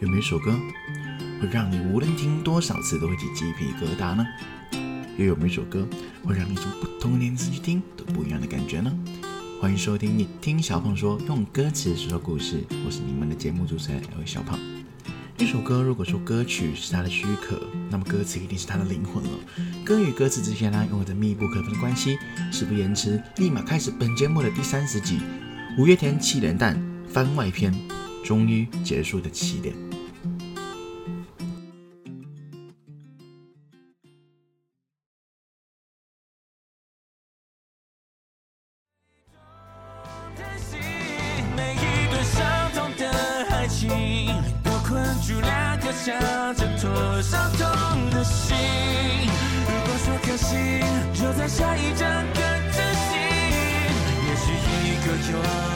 有没有一首歌会让你无论听多少次都会起鸡皮疙瘩呢？又有没有一首歌会让你从不同年纪去听都不一样的感觉呢？欢迎收听《你听小胖说》，用歌词说故事。我是你们的节目主持人 L 小胖。一首歌如果说歌曲是它的躯壳，那么歌词一定是它的灵魂了。歌与歌词之间呢，拥有着密不可分的关系。事不延迟，立马开始本节目的第三十集《五月天七连弹》番外篇，终于结束的起点。想挣脱伤痛的心。如果说可惜，就在下一站更珍惜。也许一个勇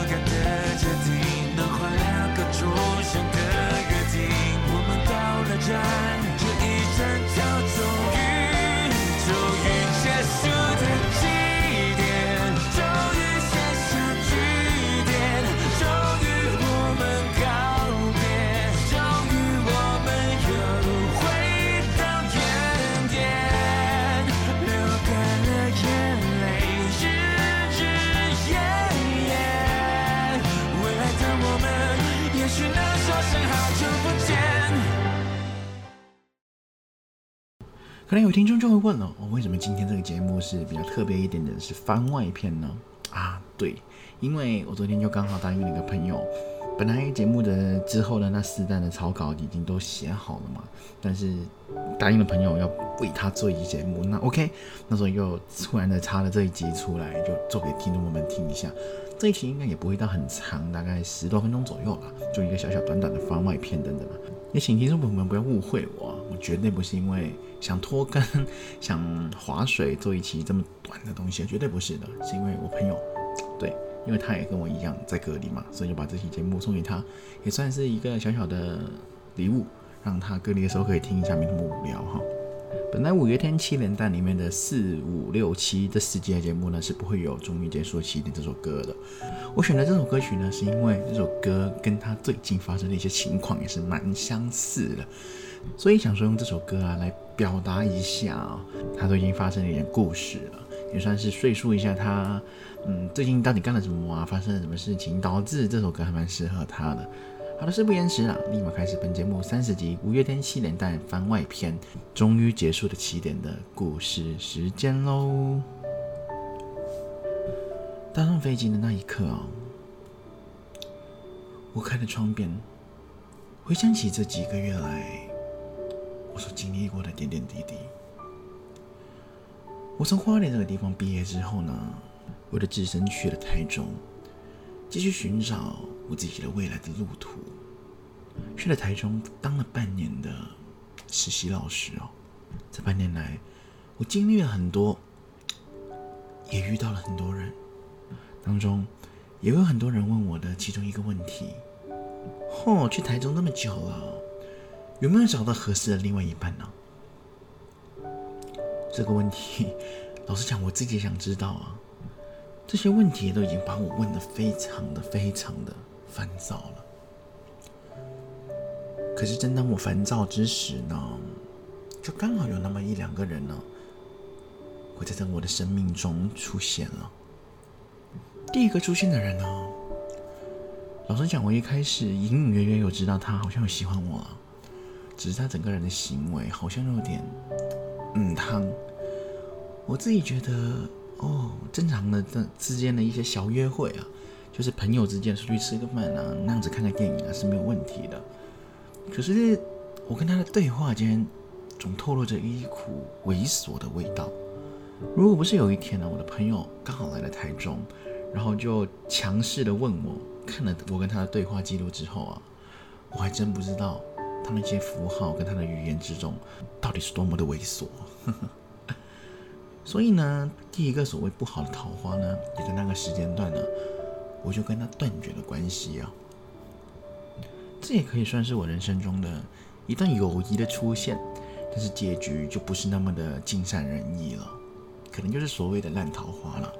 可能有听众就会问了，哦，为什么今天这个节目是比较特别一点的，是番外篇呢？啊，对，因为我昨天就刚好答应了一个朋友，本来节目的之后的那四段的草稿已经都写好了嘛，但是答应了朋友要为他做一集节目，那 OK，那时候又突然的插了这一集出来，就做给听众们听一下。这一期应该也不会到很长，大概十多分钟左右吧，就一个小小短短的番外篇等等嘛。也请听众朋友们不要误会我，我绝对不是因为想拖更、想划水做一期这么短的东西，绝对不是的，是因为我朋友，对，因为他也跟我一样在隔离嘛，所以就把这期节目送给他，也算是一个小小的礼物，让他隔离的时候可以听一下，没那么无聊哈。本来五月天七连弹里面的四五六七这四集的节目呢是不会有《终于结束起点》这首歌的。我选的这首歌曲呢，是因为这首歌跟他最近发生的一些情况也是蛮相似的，所以想说用这首歌啊来表达一下啊、他最近发生了一点故事了，也算是叙述一下他嗯最近到底干了什么啊，发生了什么事情，导致这首歌还蛮适合他的。好的，事不延迟了，立马开始本节目三十集五月天七连弹番外篇，终于结束的起点的故事时间喽。搭上飞机的那一刻啊，我开了窗边，回想起这几个月来我所经历过的点点滴滴。我从花莲这个地方毕业之后呢，我的自身去了台中，继续寻找我自己的未来的路途。去了台中当了半年的实习老师哦，这半年来，我经历了很多，也遇到了很多人，当中也有很多人问我的其中一个问题：嚯、去台中那么久了，有没有找到合适的另外一半呢？这个问题，老实讲，我自己也想知道啊。这些问题都已经把我问得非常的、非常的烦躁了。可是，正当我烦躁之时呢，就刚好有那么一两个人呢，会在我的生命中出现了。第一个出现的人呢，老实讲，我一开始隐隐约约有知道他好像有喜欢我啊，只是他整个人的行为好像有点，嗯，汤。我自己觉得，哦，正常的这之间的一些小约会啊，就是朋友之间出去吃个饭啊，那样子看个电影啊是没有问题的。可是我跟他的对话间，总透露着一股猥琐的味道。如果不是有一天呢，我的朋友刚好来了台中，然后就强势的问我，看了我跟他的对话记录之后啊，我还真不知道他那些符号跟他的语言之中，到底是多么的猥琐。所以呢，第一个所谓不好的桃花呢，也在那个时间段呢，我就跟他断绝了关系啊。这也可以算是我人生中的一段友谊的出现，但是结局就不是那么的尽善人意了，可能就是所谓的烂桃花了。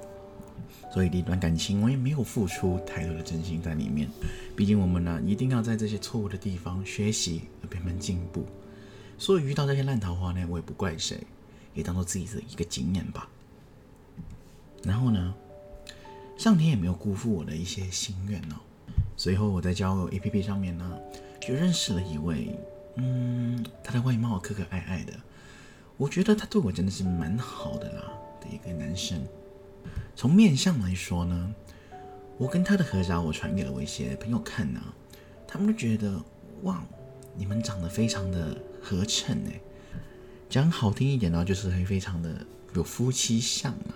所以一段感情我也没有付出太多的真心在里面。毕竟我们呢，一定要在这些错误的地方学习而慢慢进步。所以遇到这些烂桃花呢，我也不怪谁，也当做自己的一个经验吧。然后呢，上天也没有辜负我的一些心愿哦。随后我在交友 APP 上面呢，就认识了一位，嗯，他的外貌可可爱爱的，我觉得他对我真的是蛮好的啦的一个男生。从面相来说呢，我跟他的合照我传给了我一些朋友看呢，他们都觉得哇，你们长得非常的合衬哎，讲好听一点呢，就是会非常的有夫妻相啊。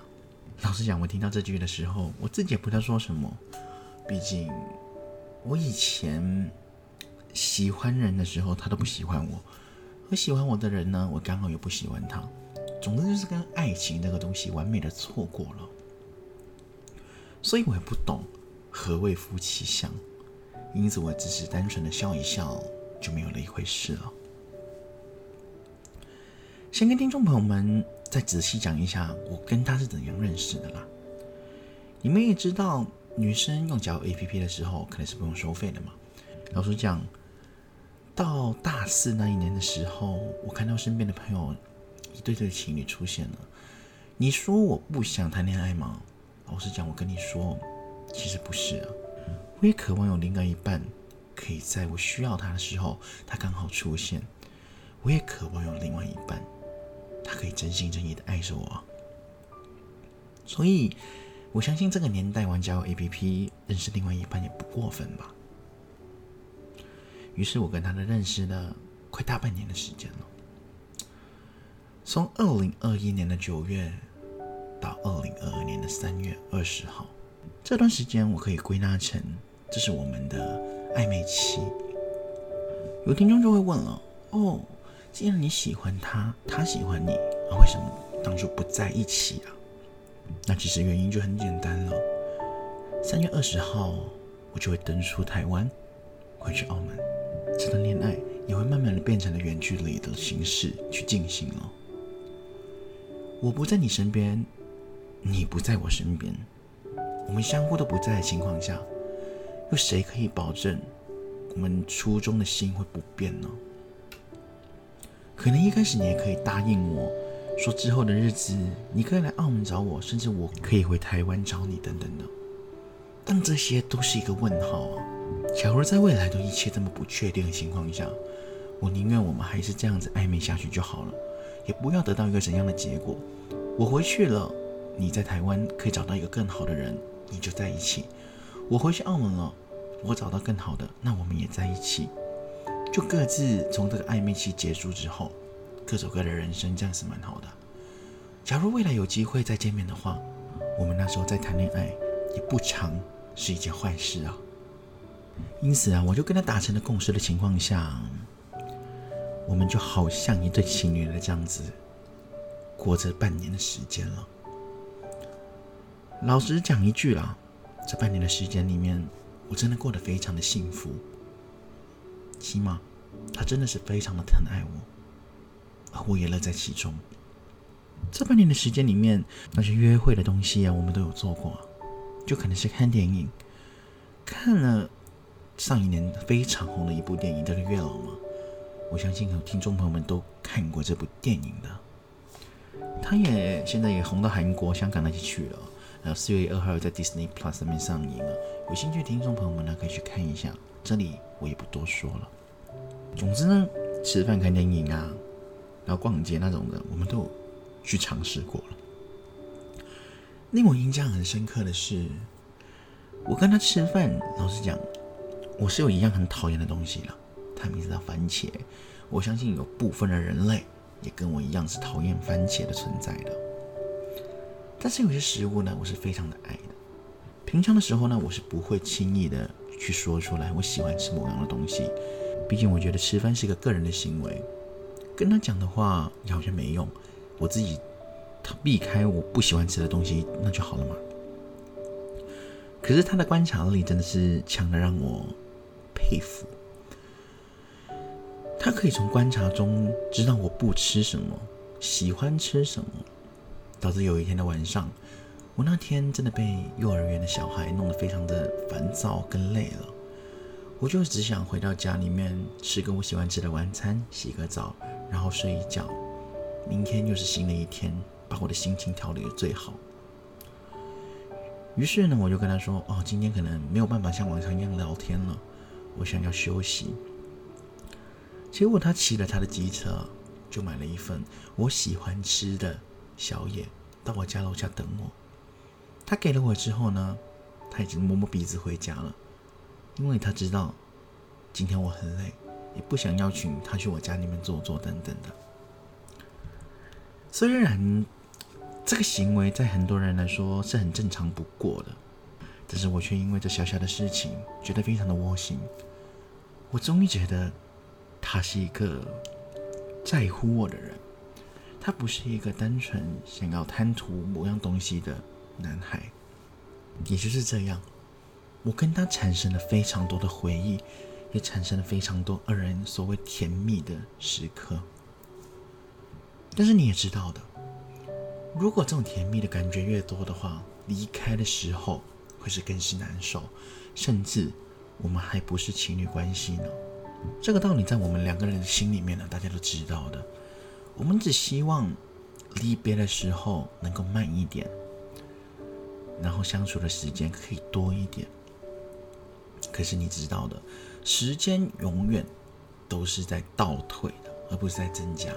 老实讲，我听到这句的时候，我自己也不知道说什么，毕竟。我以前喜欢人的时候，他都不喜欢我；而喜欢我的人呢，我刚好又不喜欢他。总之就是跟爱情这个东西完美的错过了。所以我也不懂何谓夫妻相，因此我只是单纯的笑一笑，就没有了一回事了。先跟听众朋友们再仔细讲一下我跟他是怎样认识的啦。你们也知道。女生用交友 APP 的时候，可能是不用收费的嘛。老实讲，到大四那一年的时候，我看到身边的朋友一对对情侣出现了。你说我不想谈恋爱吗？老实讲，我跟你说，其实不是啊。我也渴望有另外一半，可以在我需要他的时候，他刚好出现。我也渴望有另外一半，他可以真心真意的爱着我。所以。我相信这个年代玩交友 APP 认识另外一半也不过分吧。于是我跟他的认识了快大半年的时间了，从二零二一年的九月到二零二二年的三月二十号，这段时间我可以归纳成这是我们的暧昧期。有听众就会问了：哦，既然你喜欢他，他喜欢你，那为什么当初不在一起啊？那其实原因就很简单了。三月二十号，我就会登出台湾，回去澳门，这段恋爱也会慢慢的变成了远距离的形式去进行了。我不在你身边，你不在我身边，我们相互都不在的情况下，又谁可以保证我们初衷的心会不变呢？可能一开始你也可以答应我。说之后的日子，你可以来澳门找我，甚至我可以回台湾找你，等等的。但这些都是一个问号啊！假如在未来都一切这么不确定的情况下，我宁愿我们还是这样子暧昧下去就好了，也不要得到一个怎样的结果。我回去了，你在台湾可以找到一个更好的人，你就在一起；我回去澳门了，我找到更好的，那我们也在一起，就各自从这个暧昧期结束之后。各走各的人生，这样是蛮好的。假如未来有机会再见面的话，我们那时候再谈恋爱，也不常是一件坏事啊。因此啊，我就跟他达成了共识的情况下，我们就好像一对情侣的这样子，过着半年的时间了。老实讲一句啦，这半年的时间里面，我真的过得非常的幸福。起码，他真的是非常的疼爱我。而我也乐在其中。这半年的时间里面，那些约会的东西啊，我们都有做过。就可能是看电影，看了上一年非常红的一部电影叫做《月老》嘛。我相信有听众朋友们都看过这部电影的。他也现在也红到韩国、香港那些去了。然后四月二号在 Disney Plus 上面上映了。有兴趣的听众朋友们呢，可以去看一下。这里我也不多说了。总之呢，吃饭看电影啊。然后逛街那种的，我们都有去尝试过了。令我印象很深刻的是，我跟他吃饭，老实讲，我是有一样很讨厌的东西了，他名字叫番茄。我相信有部分的人类也跟我一样是讨厌番茄的存在的。但是有些食物呢，我是非常的爱的。平常的时候呢，我是不会轻易的去说出来我喜欢吃某样的东西，毕竟我觉得吃饭是一个个人的行为。跟他讲的话也好像没用，我自己他避开我不喜欢吃的东西，那就好了嘛。可是他的观察力真的是强的让我佩服，他可以从观察中知道我不吃什么，喜欢吃什么，导致有一天的晚上，我那天真的被幼儿园的小孩弄得非常的烦躁跟累了，我就只想回到家里面吃个我喜欢吃的晚餐，洗个澡，然后睡一觉。明天又是新的一天，把我的心情调理的最好。于是呢，我就跟他说：“哦，今天可能没有办法像往常一样聊天了，我想要休息。”结果他骑了他的机车，就买了一份我喜欢吃的小野，到我家楼下等我。他给了我之后呢，他已经摸摸鼻子回家了，因为他知道今天我很累，也不想邀请他去我家里面坐坐等等的。虽然这个行为在很多人来说是很正常不过的，但是我却因为这小小的事情觉得非常的窝心。我终于觉得他是一个在乎我的人，他不是一个单纯想要贪图某样东西的男孩。也就是这样，我跟他产生了非常多的回忆，也产生了非常多二人所谓甜蜜的时刻。但是你也知道的，如果这种甜蜜的感觉越多的话，离开的时候会是更是难受，甚至我们还不是情侣关系呢。这个道理在我们两个人的心里面呢，大家都知道的。我们只希望离别的时候能够慢一点，然后相处的时间可以多一点。可是你知道的，时间永远都是在倒退的，而不是在增加。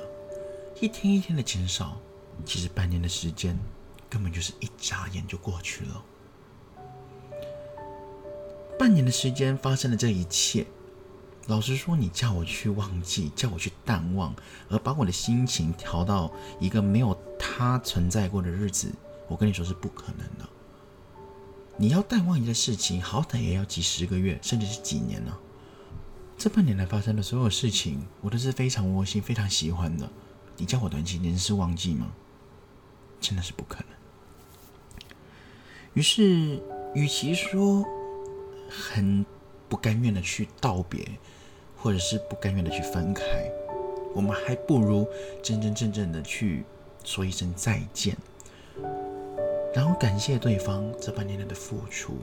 一天一天的减少，其实半年的时间根本就是一眨眼就过去了。半年的时间发生了这一切，老实说，你叫我去忘记，叫我去淡忘，而把我的心情调到一个没有他存在过的日子，我跟你说是不可能的。你要淡忘一件事情，好歹也要几十个月，甚至是几年呢。这半年来发生的所有事情，我都是非常窝心、非常喜欢的。你叫我短期内是忘记吗？真的是不可能。于是，与其说很不甘愿的去道别，或者是不甘愿的去分开，我们还不如真真正正的去说一声再见，然后感谢对方这半年来的付出，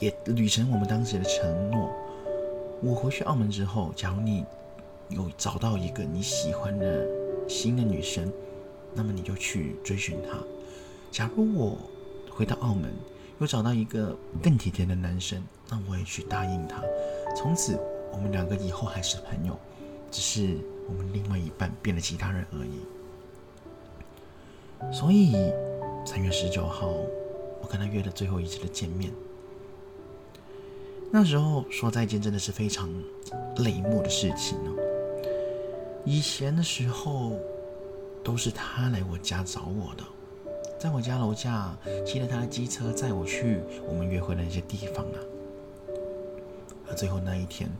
也履行我们当时的承诺。我回去澳门之后，假如你有找到一个你喜欢的。新的女生，那么你就去追寻她。假如我回到澳门，又找到一个更体贴的男生，那我也去答应他。从此，我们两个以后还是朋友，只是我们另外一半变了其他人而已。所以，三月十九号，我跟他约了最后一次的见面。那时候说再见，真的是非常泪目的事情呢。以前的时候，都是他来我家找我的，在我家楼下骑着他的机车载我去我们约会的那些地方啊。而最后那一天，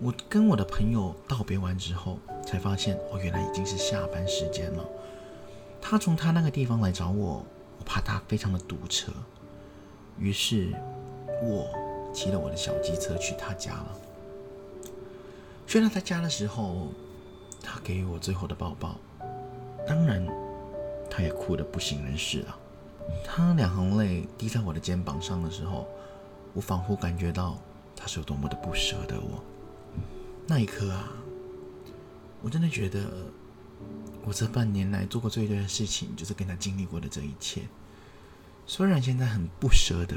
我跟我的朋友道别完之后，才发现哦，原来已经是下班时间了。他从他那个地方来找我，我怕他非常的堵车，于是我骑了我的小机车去他家了。去到他家的时候。他给我最后的抱抱，当然，他也哭得不省人事啊。他两行泪滴在我的肩膀上的时候，我仿佛感觉到他是有多么的不舍得我。那一刻啊，我真的觉得，我这半年来做过最对的事情，就是跟他经历过的这一切。虽然现在很不舍得，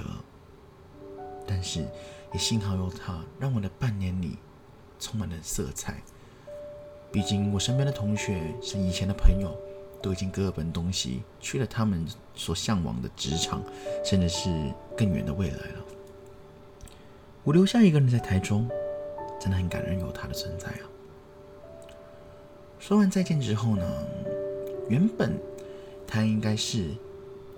但是也幸好有他，让我的半年里充满了色彩。毕竟，我身边的同学、是以前的朋友，都已经各奔东西，去了他们所向往的职场，甚至是更远的未来了。我留下一个人在台中，真的很感恩有他的存在啊。说完再见之后呢，原本他应该是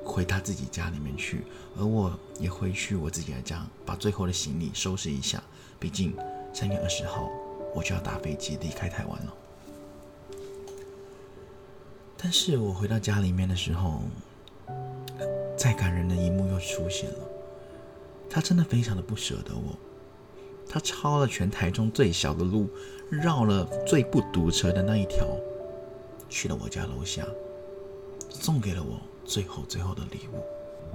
回他自己家里面去，而我也回去我自己的家，把最后的行李收拾一下。毕竟三月二十号我就要搭飞机离开台湾了。但是我回到家里面的时候，再感人的一幕又出现了。他真的非常的不舍得我，他抄了全台中最小的路，绕了最不堵车的那一条，去了我家楼下，送给了我最后最后的礼物。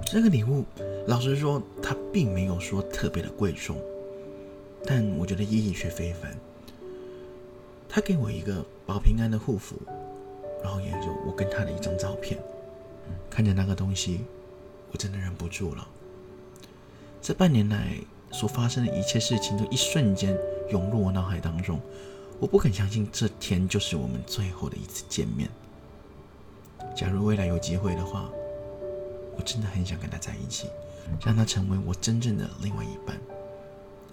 这个礼物，老实说，它并没有说特别的贵重，但我觉得意义却非凡。他给我一个保平安的护符，然后也有我跟他的一张照片。看着那个东西，我真的忍不住了。这半年来所发生的一切事情，都一瞬间涌入我脑海当中。我不肯相信这天就是我们最后的一次见面。假如未来有机会的话，我真的很想跟他在一起，让他成为我真正的另外一半，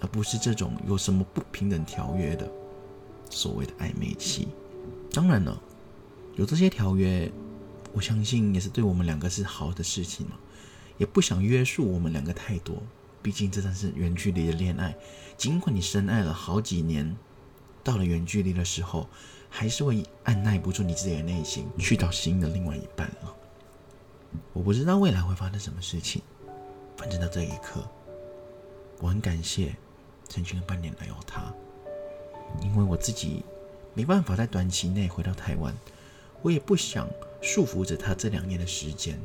而不是这种有什么不平等条约的所谓的暧昧期。当然了，有这些条约，我相信也是对我们两个是好的事情嘛，也不想约束我们两个太多。毕竟这算是远距离的恋爱，尽管你深爱了好几年，到了远距离的时候，还是会按耐不住你自己的内心，去找新的另外一半了。我不知道未来会发生什么事情，反正到这一刻，我很感谢曾经的半年来有他，因为我自己没办法在短期内回到台湾，我也不想束缚着他这两年的时间，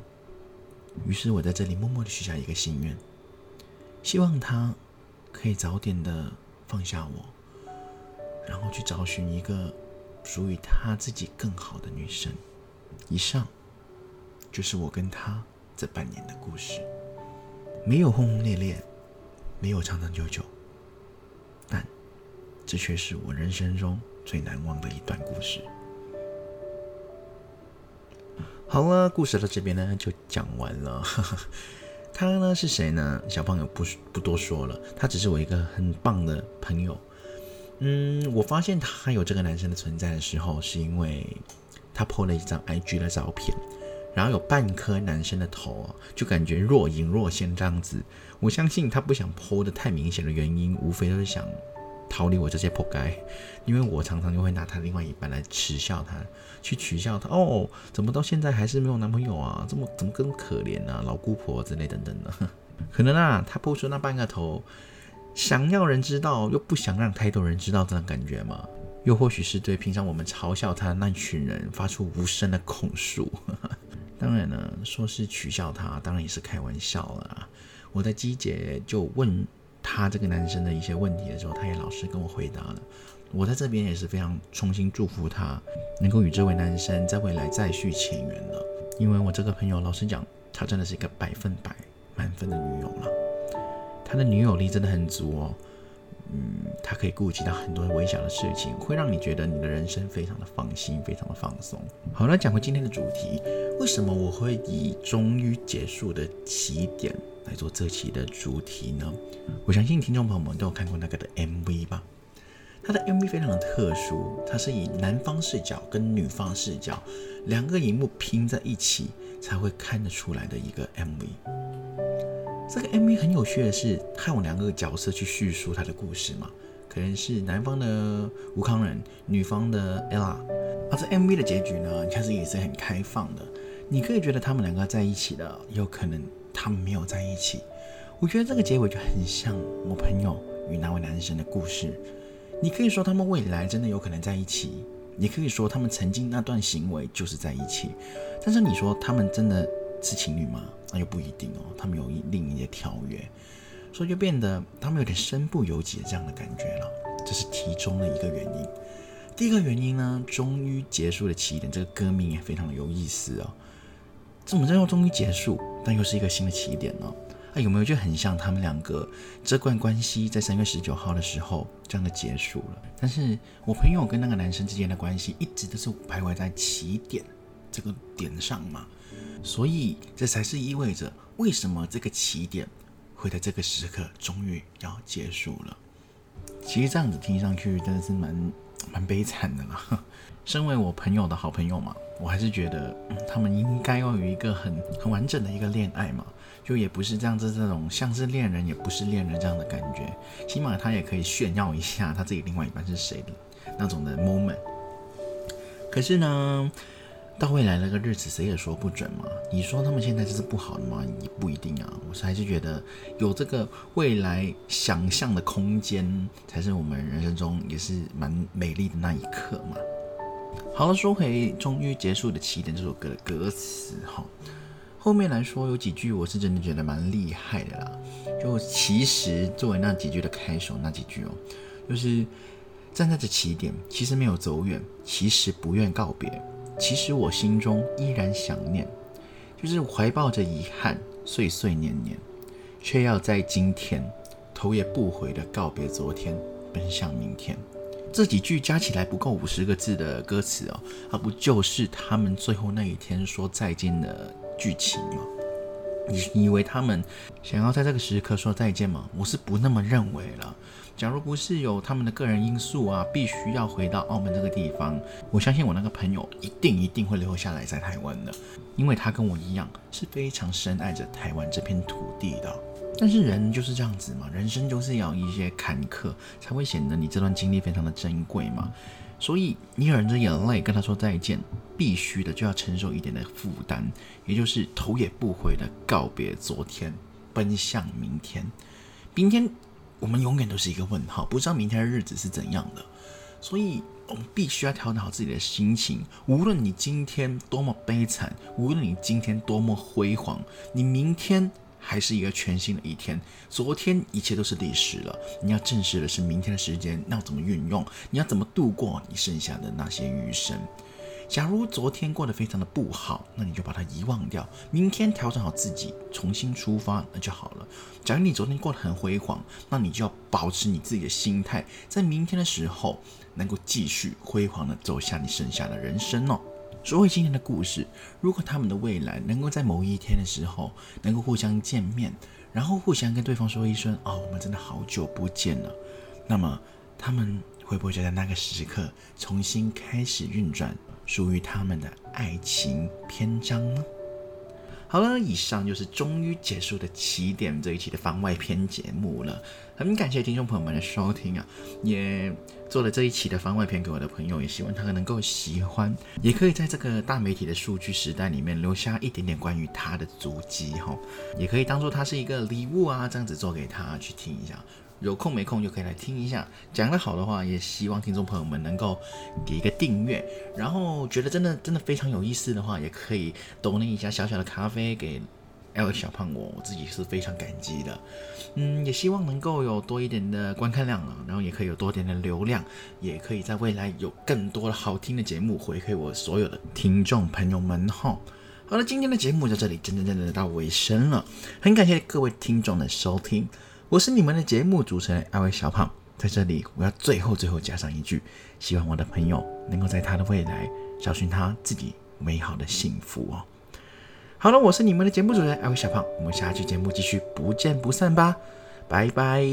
于是我在这里默默的许下一个心愿，希望他可以早点的放下我，然后去找寻一个属于他自己更好的女生。以上。就是我跟他这半年的故事，没有轰轰烈烈，没有长长久久，但这却是我人生中最难忘的一段故事。好了，故事到这边呢就讲完了。他呢是谁呢？小朋友不不多说了，他只是我一个很棒的朋友。嗯，我发现他有这个男生的存在的时候，是因为他 po 了一张 IG 的照片。然后有半颗男生的头哦，就感觉若隐若现这样子。我相信他不想 PO 的太明显的原因，无非都是想逃离我这些破街，因为我常常就会拿他另外一半来耻笑他，去取笑他哦，怎么到现在还是没有男朋友啊？这么怎么更可怜啊？老姑婆之类等等的。可能啊，他剖出那半个头，想要人知道，又不想让太多人知道这种感觉嘛？又或许是对平常我们嘲笑他的那群人发出无声的控诉。当然呢，说是取笑他，当然也是开玩笑了。我在机姐就问他这个男生的一些问题的时候，他也老实跟我回答了。我在这边也是非常衷心祝福他，能够与这位男生在未来再续前缘了。因为我这个朋友，老实讲，他真的是一个百分百满分的女友了。他的女友力真的很足哦。嗯，他可以顾及到很多微小的事情，会让你觉得你的人生非常的放心，非常的放松。好了，讲回今天的主题，为什么我会以终于结束的起点来做这期的主题呢？我相信听众朋友们都有看过那个的 MV 吧？它的 MV 非常的特殊，它是以男方视角跟女方视角两个荧幕拼在一起才会看得出来的一个 MV。这个 MV 很有趣的是，他用两个角色去叙述他的故事嘛，可能是男方的吴康仁，女方的 Ella。而这 MV 的结局呢，其实也是很开放的，你可以觉得他们两个在一起的，有可能他们没有在一起。我觉得这个结尾就很像我朋友与那位男生的故事。你可以说他们未来真的有可能在一起，你可以说他们曾经那段行为就是在一起，但是你说他们真的是情侣吗？那又不一定哦，他们有另一些条约，所以就变得他们有点身不由己的这样的感觉了。这是其中的一个原因。第一个原因呢，终于结束的起点，这个歌名也非常的有意思哦。怎么叫终于结束，但又是一个新的起点呢？啊，有没有就很像他们两个这段关系在三月十九号的时候这样的结束了？但是我朋友跟那个男生之间的关系一直都是徘徊在起点这个点上嘛。所以，这才是意味着为什么这个起点会在这个时刻终于要结束了。其实这样子听上去真的是蛮蛮悲惨的啦。身为我朋友的好朋友嘛，我还是觉得他们应该要有一个很很完整的一个恋爱嘛，就也不是这样子这种像是恋人也不是恋人这样的感觉，起码他也可以炫耀一下他自己另外一半是谁的那种的 moment。可是呢？到未来那个日子，谁也说不准嘛。你说他们现在就是不好的吗？也不一定啊。我是还是觉得有这个未来想象的空间，才是我们人生中也是蛮美丽的那一刻嘛。好了，说回终于结束的起点这首歌的歌词哈，后面来说有几句我是真的觉得蛮厉害的啦。就其实作为那几句的开首，那几句哦，就是站在这起点，其实没有走远，其实不愿告别，其实我心中依然想念，就是怀抱着遗憾，岁岁年年，却要在今天头也不回的告别昨天，奔向明天。这几句加起来不够五十个字的歌词哦，而不就是他们最后那一天说再见的剧情吗？你以为他们想要在这个时刻说再见吗？我是不那么认为了。假如不是有他们的个人因素啊，必须要回到澳门这个地方，我相信我那个朋友一定一定会留下来在台湾的，因为他跟我一样是非常深爱着台湾这片土地的。但是人就是这样子嘛，人生就是要一些坎坷，才会显得你这段经历非常的珍贵嘛。所以你忍着眼泪跟他说再见，必须的就要承受一点的负担，也就是头也不回的告别昨天，奔向明天。明天我们永远都是一个问号，不知道明天的日子是怎样的。所以我们必须要调整好自己的心情，无论你今天多么悲惨，无论你今天多么辉煌，你明天。还是一个全新的一天。昨天一切都是历史了，你要正视的是明天的时间，要怎么运用？你要怎么度过你剩下的那些余生？假如昨天过得非常的不好，那你就把它遗忘掉。明天调整好自己，重新出发，那就好了。假如你昨天过得很辉煌，那你就要保持你自己的心态，在明天的时候能够继续辉煌的走向你剩下的人生哦。说回今天的故事，如果他们的未来能够在某一天的时候能够互相见面，然后互相跟对方说一声“哦，我们真的好久不见了”，那么他们会不会就在那个时刻重新开始运转属于他们的爱情篇章呢？好了，以上就是终于结束的起点这一期的番外篇节目了。很感谢听众朋友们的收听啊，也做了这一期的番外篇给我的朋友，也希望他能够喜欢，也可以在这个大媒体的数据时代里面留下一点点关于他的足迹哈，也可以当做他是一个礼物啊，这样子做给他去听一下。有空没空就可以来听一下，讲得好的话，也希望听众朋友们能够给一个订阅，然后觉得真的真的非常有意思的话，也可以多那一下小小的咖啡给 L 小胖我，我自己是非常感激的。嗯，也希望能够有多一点的观看量啊，然后也可以有多点的流量，也可以在未来有更多的好听的节目回馈我所有的听众朋友们哈。好了，今天的节目在这里真真正正的到尾声了，很感谢各位听众的收听。我是你们的节目主持人艾薇小胖，在这里我要最后最后加上一句，希望我的朋友能够在他的未来找寻他自己美好的幸福哦。好了，我是你们的节目主持人艾薇小胖，我们下期节目继续不见不散吧，拜拜。